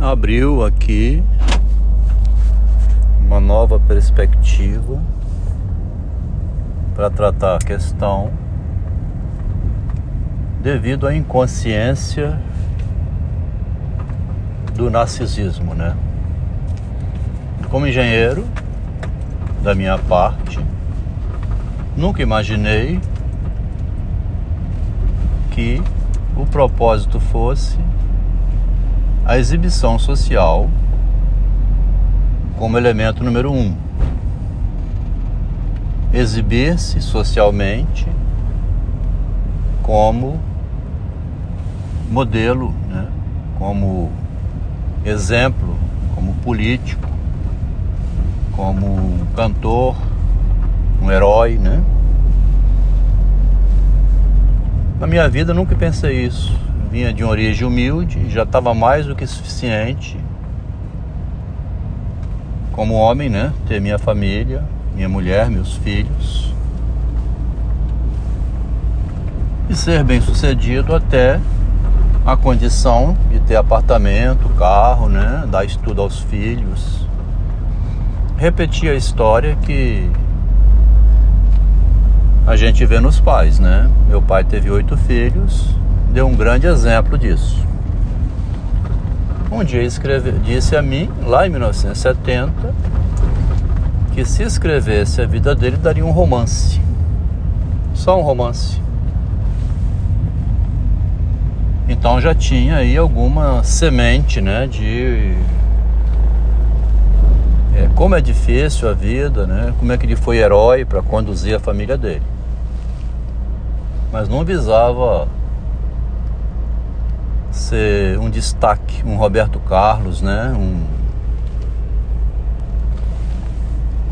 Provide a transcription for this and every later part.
abriu aqui uma nova perspectiva para tratar a questão devido à inconsciência do narcisismo, né? Como engenheiro, da minha parte, nunca imaginei que o propósito fosse a exibição social como elemento número um. Exibir-se socialmente como modelo, né? como exemplo, como político, como cantor, um herói, né? Na minha vida nunca pensei isso. Vinha de uma origem humilde, já estava mais do que suficiente como homem, né? Ter minha família, minha mulher, meus filhos. E ser bem sucedido até a condição de ter apartamento, carro, né? Dar estudo aos filhos. Repetir a história que a gente vê nos pais, né? Meu pai teve oito filhos, deu um grande exemplo disso. Um dia escreve, disse a mim, lá em 1970, que se escrevesse a vida dele daria um romance. Só um romance. Então já tinha aí alguma semente, né, de é, como é difícil a vida, né? Como é que ele foi herói para conduzir a família dele. Mas não visava ser um destaque, um Roberto Carlos, né? Um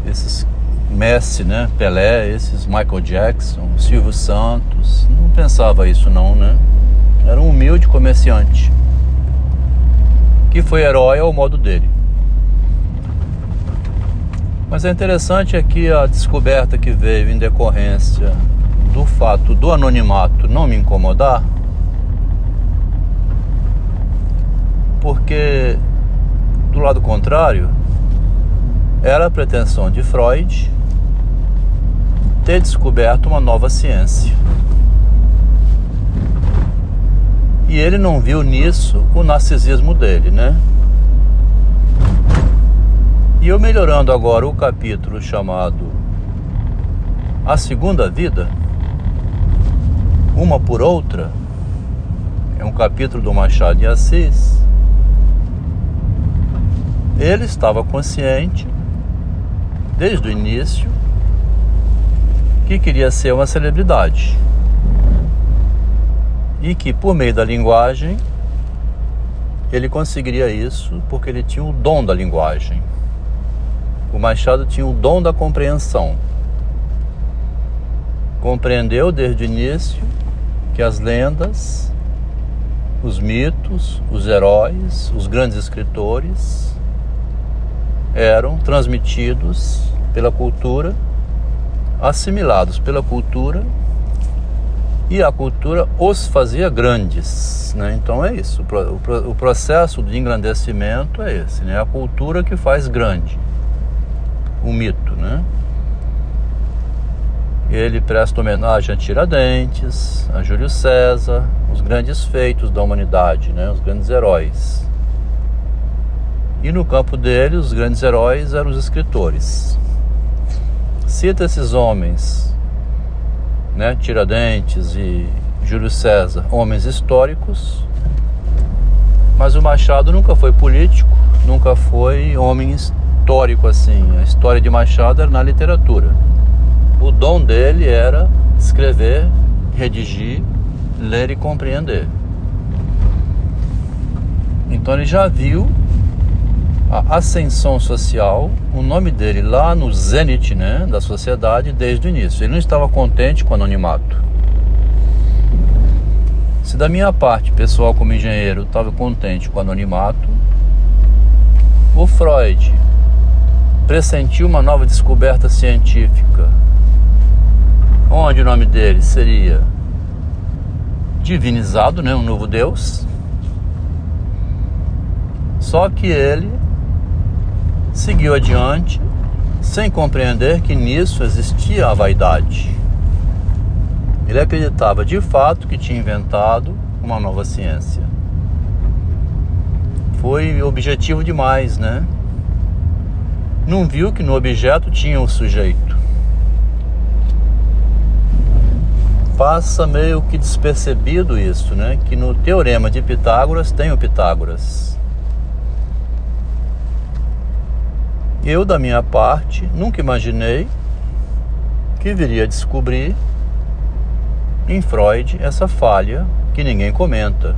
esses Messi, né? Pelé, esses Michael Jackson, Silvio Santos. Não pensava isso não, né? Era um humilde comerciante que foi herói ao modo dele. Mas é interessante aqui a descoberta que veio em decorrência do fato do anonimato não me incomodar, porque do lado contrário era a pretensão de Freud ter descoberto uma nova ciência. E ele não viu nisso o narcisismo dele, né? E eu melhorando agora o capítulo chamado A Segunda Vida, uma por outra, é um capítulo do Machado de Assis. Ele estava consciente, desde o início, que queria ser uma celebridade e que, por meio da linguagem, ele conseguiria isso porque ele tinha o dom da linguagem. O Machado tinha o dom da compreensão. Compreendeu desde o início que as lendas, os mitos, os heróis, os grandes escritores eram transmitidos pela cultura, assimilados pela cultura e a cultura os fazia grandes. Né? Então é isso. O, processo de engrandecimento é esse. Né? A cultura que faz grande um mito, né? Ele presta homenagem a Tiradentes, a Júlio César, os grandes feitos da humanidade, né? Os grandes heróis. E no campo dele, os grandes heróis eram os escritores. Cita esses homens, né? Tiradentes e Júlio César, homens históricos, mas o Machado nunca foi político, nunca foi homem histórico assim. A história de Machado era na literatura. O dom dele era escrever, redigir, ler e compreender. Então ele já viu a ascensão social, o nome dele lá no zênite né, da sociedade desde o início. Ele não estava contente com o anonimato. Se da minha parte, pessoal como engenheiro, estava contente com o anonimato, o Freud pressentiu uma nova descoberta científica, onde o nome dele seria divinizado, né, um novo Deus. Só que ele seguiu adiante sem compreender que nisso existia a vaidade. Ele acreditava de fato que tinha inventado uma nova ciência. Foi objetivo demais, né? Não viu que no objeto tinha o sujeito. Passa meio que despercebido isso, né? Que no teorema de Pitágoras tem o Pitágoras. Eu, da minha parte, nunca imaginei que viria a descobrir em Freud essa falha que ninguém comenta.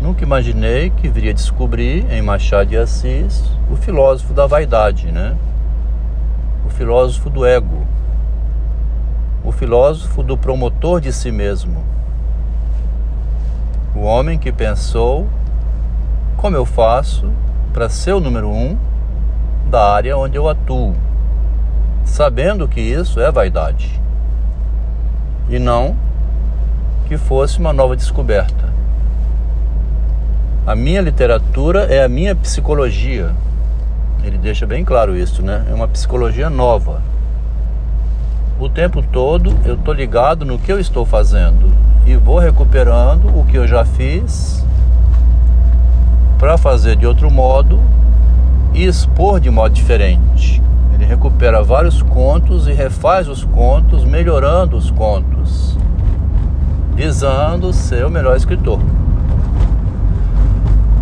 Nunca imaginei que viria a descobrir em Machado de Assis o filósofo da vaidade, né? O filósofo do ego. O filósofo do promotor de si mesmo. O homem que pensou como eu faço para ser o número um da área onde eu atuo, sabendo que isso é vaidade e não que fosse uma nova descoberta. A minha literatura é a minha psicologia. Ele deixa bem claro isso, né? É uma psicologia nova. O tempo todo eu estou ligado no que eu estou fazendo e vou recuperando o que eu já fiz para fazer de outro modo e expor de modo diferente. Ele recupera vários contos e refaz os contos, melhorando os contos, visando ser o melhor escritor.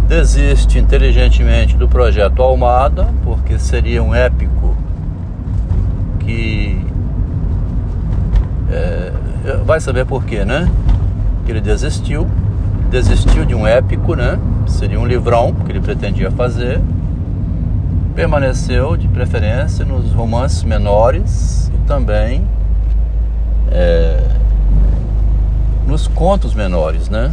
Desiste inteligentemente do projeto Almada, porque seria um épico que. É, vai saber por quê, né? Que ele desistiu. Desistiu de um épico, né? Seria um livrão que ele pretendia fazer permaneceu de preferência nos romances menores e também é, nos contos menores, né?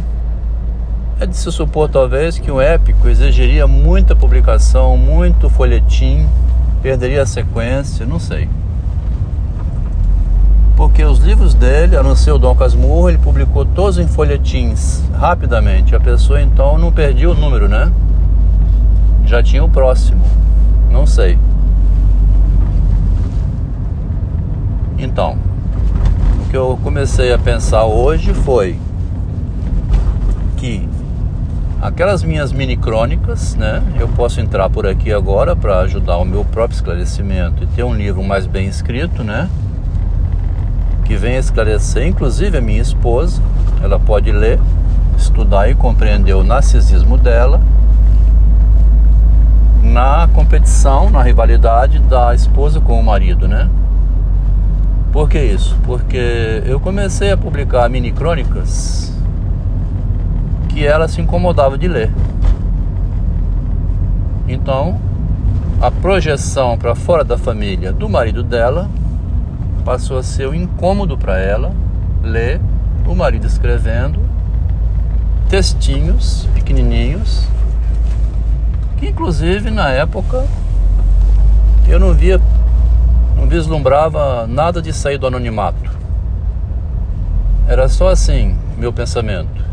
É de se supor talvez que um épico exigiria muita publicação, muito folhetim, perderia a sequência, não sei. Porque os livros dele, a não ser o Dom Casmurro, ele publicou todos em folhetins rapidamente. A pessoa então não perdia o número, né? Já tinha o próximo. Não sei. Então, o que eu comecei a pensar hoje foi que aquelas minhas mini crônicas, né? Eu posso entrar por aqui agora para ajudar o meu próprio esclarecimento e ter um livro mais bem escrito, né? Que venha esclarecer, inclusive a minha esposa, ela pode ler, estudar e compreender o narcisismo dela na competição, na rivalidade da esposa com o marido, né? Por que isso? Porque eu comecei a publicar mini crônicas que ela se incomodava de ler. Então, a projeção para fora da família do marido dela passou a ser um incômodo para ela ler o marido escrevendo textinhos pequenininhos que inclusive na época eu não via, não vislumbrava nada de sair do anonimato. Era só assim meu pensamento.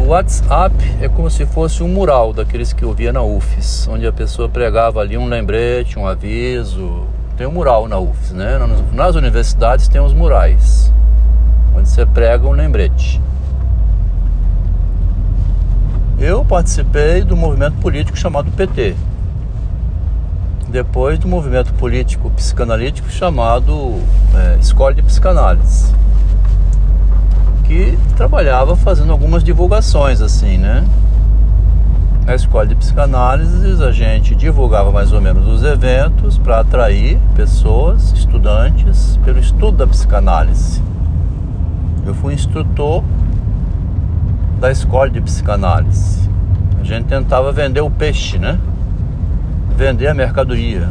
O WhatsApp é como se fosse um mural daqueles que eu via na UFES, onde a pessoa pregava ali um lembrete, um aviso. Tem um mural na UFES, né? Nas universidades tem os murais, onde você prega um lembrete. Eu participei do movimento político chamado PT. Depois do movimento político psicanalítico chamado é, Escola de Psicanálise. Que trabalhava fazendo algumas divulgações assim, né? Na escola de psicanálise, a gente divulgava mais ou menos os eventos para atrair pessoas, estudantes, pelo estudo da psicanálise. Eu fui instrutor da escola de psicanálise. A gente tentava vender o peixe, né? Vender a mercadoria,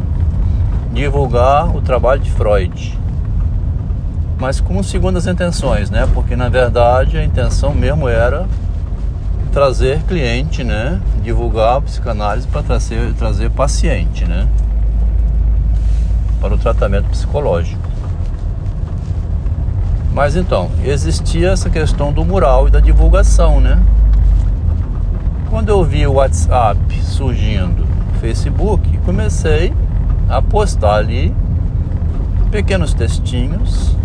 divulgar o trabalho de Freud. Mas com segundas intenções, né? Porque na verdade a intenção mesmo era trazer cliente, né? Divulgar a psicanálise para trazer, trazer paciente, né? Para o tratamento psicológico. Mas então, existia essa questão do mural e da divulgação, né? quando eu vi o WhatsApp surgindo, Facebook, comecei a postar ali pequenos textinhos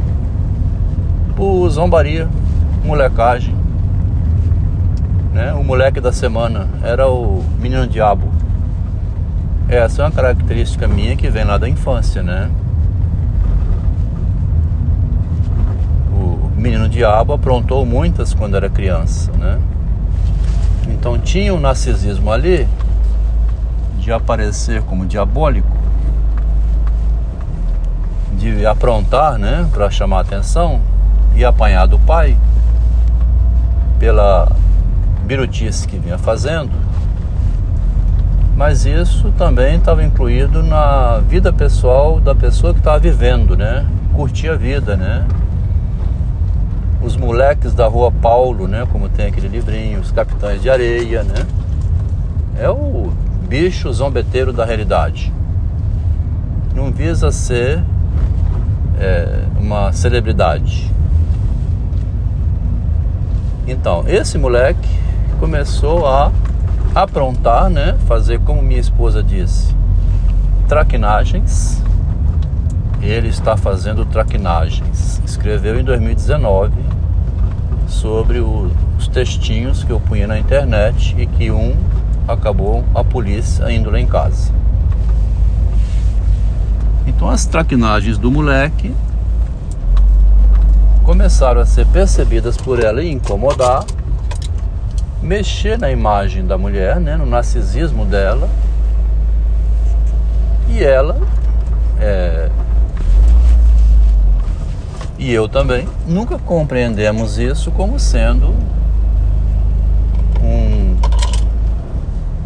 por zombaria, molecagem. Né? O moleque da semana era o menino diabo. Essa é uma característica minha que vem lá da infância, né? O menino diabo aprontou muitas quando era criança, né? Então tinha um narcisismo ali de aparecer como diabólico, de aprontar, né, para chamar atenção e apanhar do pai pela birutice que vinha fazendo. Mas isso também estava incluído na vida pessoal da pessoa que estava vivendo, né? Curtir a vida, né? Os moleques da rua Paulo, né? Como tem aquele livrinho, os capitães de areia, né? É o bicho zombeteiro da realidade. Não visa ser é, uma celebridade. Então, esse moleque começou a aprontar, né? Fazer como minha esposa disse, traquinagens. Ele está fazendo traquinagens. Escreveu em 2019 sobre o, os textinhos que eu punha na internet e que um acabou a polícia indo lá em casa. Então as traquinagens do moleque começaram a ser percebidas por ela e incomodar, mexer na imagem da mulher, né, no narcisismo dela, e ela é, e eu também nunca compreendemos isso como sendo um,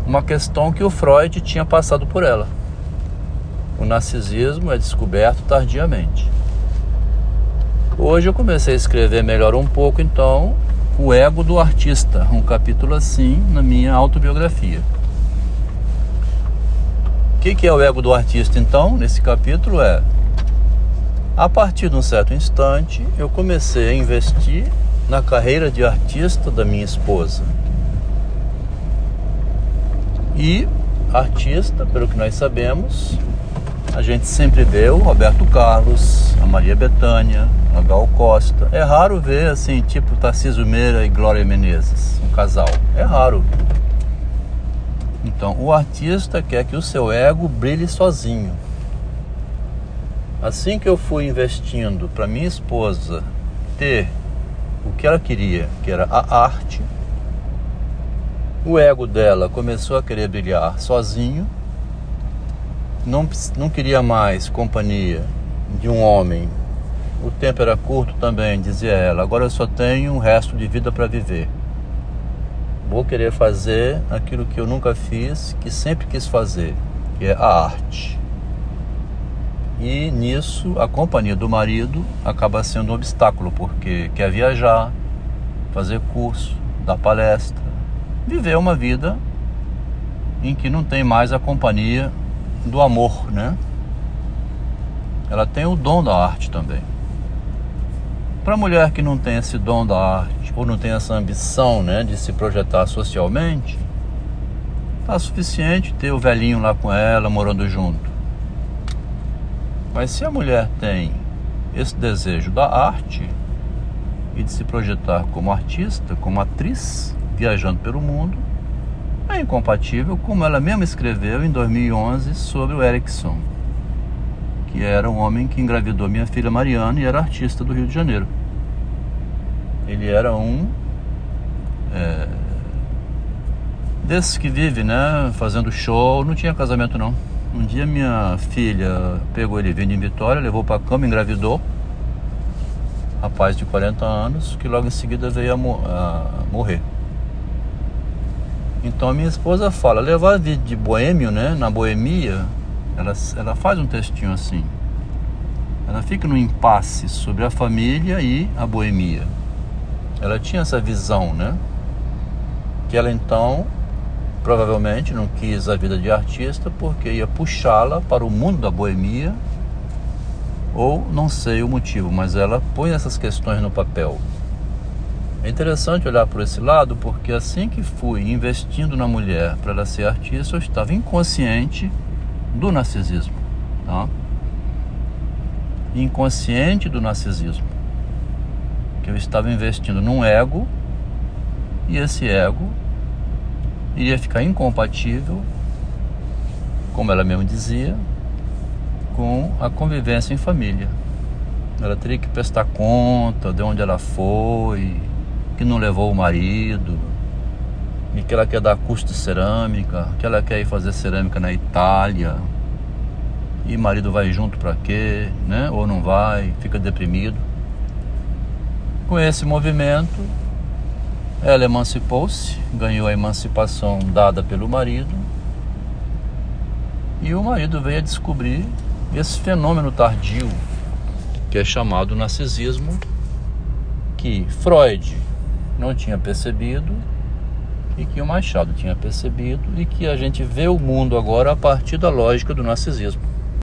uma questão que o Freud tinha passado por ela. O narcisismo é descoberto tardiamente. Hoje eu comecei a escrever melhor um pouco, então, o ego do artista, um capítulo assim na minha autobiografia. O que, que é o ego do artista, então? Nesse capítulo é a partir de um certo instante, eu comecei a investir na carreira de artista da minha esposa. E artista, pelo que nós sabemos, a gente sempre vê o Roberto Carlos, a Maria Bethânia, a Gal Costa. É raro ver assim, tipo Tarcísio Meira e Glória Menezes, um casal. É raro. Então, o artista quer que o seu ego brilhe sozinho. Assim que eu fui investindo para minha esposa ter o que ela queria, que era a arte, o ego dela começou a querer brilhar sozinho não, não queria mais companhia de um homem. O tempo era curto também, dizia ela. Agora eu só tenho um resto de vida para viver. Vou querer fazer aquilo que eu nunca fiz, que sempre quis fazer, que é a arte. E nisso a companhia do marido acaba sendo um obstáculo, porque quer viajar, fazer curso, dar palestra, viver uma vida em que não tem mais a companhia do amor, né? Ela tem o dom da arte também. Para a mulher que não tem esse dom da arte ou não tem essa ambição, né, de se projetar socialmente, tá suficiente ter o velhinho lá com ela morando junto. Mas se a mulher tem esse desejo da arte e de se projetar como artista, como atriz, viajando pelo mundo, é incompatível, como ela mesma escreveu em 2011 sobre o Erickson, que era um homem que engravidou minha filha Mariana e era artista do Rio de Janeiro. Ele era um é, desses que vive, né, fazendo show, não tinha casamento não. Um dia minha filha pegou ele vindo em Vitória, levou para cama, engravidou. Rapaz de 40 anos, que logo em seguida veio a, a morrer. Então minha esposa fala, levar vídeo de boêmio, né? Na boemia, ela, ela faz um textinho assim. Ela fica no impasse sobre a família e a boemia. Ela tinha essa visão, né? Que ela então provavelmente não quis a vida de artista porque ia puxá-la para o mundo da boemia ou não sei o motivo, mas ela põe essas questões no papel. É interessante olhar por esse lado porque assim que fui investindo na mulher para ela ser artista, eu estava inconsciente do narcisismo. Tá? Inconsciente do narcisismo. Que eu estava investindo num ego e esse ego iria ficar incompatível, como ela mesmo dizia, com a convivência em família. Ela teria que prestar conta de onde ela foi, que não levou o marido, e que ela quer dar curso de cerâmica, que ela quer ir fazer cerâmica na Itália. E marido vai junto para quê, né? Ou não vai, fica deprimido. Com esse movimento, ela emancipou-se, ganhou a emancipação dada pelo marido. E o marido veio a descobrir esse fenômeno tardio que é chamado narcisismo, que Freud não tinha percebido e que o Machado tinha percebido e que a gente vê o mundo agora a partir da lógica do narcisismo.